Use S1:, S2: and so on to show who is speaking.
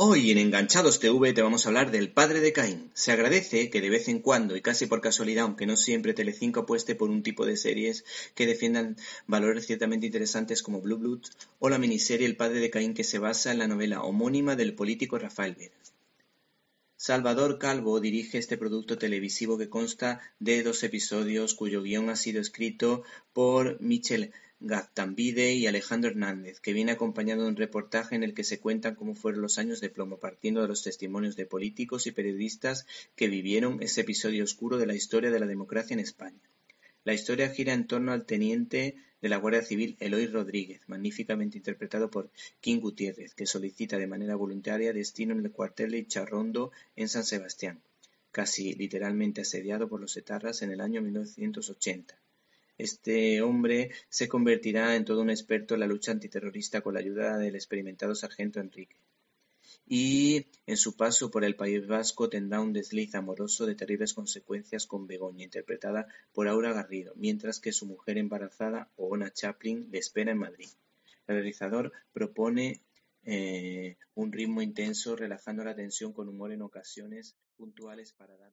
S1: Hoy en Enganchados TV te vamos a hablar del padre de Caín. Se agradece que de vez en cuando y casi por casualidad, aunque no siempre, Telecinco apueste por un tipo de series que defiendan valores ciertamente interesantes como Blue Blood o la miniserie El padre de Caín que se basa en la novela homónima del político Rafael Ver. Salvador Calvo dirige este producto televisivo que consta de dos episodios cuyo guion ha sido escrito por Michel Gaztambide y Alejandro Hernández, que viene acompañado de un reportaje en el que se cuentan cómo fueron los años de plomo, partiendo de los testimonios de políticos y periodistas que vivieron ese episodio oscuro de la historia de la democracia en España. La historia gira en torno al teniente de la Guardia Civil Eloy Rodríguez, magníficamente interpretado por King Gutiérrez, que solicita de manera voluntaria destino en el cuartel de Charrondo en San Sebastián, casi literalmente asediado por los etarras en el año 1980. Este hombre se convertirá en todo un experto en la lucha antiterrorista con la ayuda del experimentado sargento Enrique. Y en su paso por el País Vasco tendrá un desliz amoroso de terribles consecuencias con Begoña, interpretada por Aura Garrido, mientras que su mujer embarazada, Ona Chaplin, le espera en Madrid. El realizador propone eh, un ritmo intenso, relajando la tensión con humor en ocasiones puntuales para dar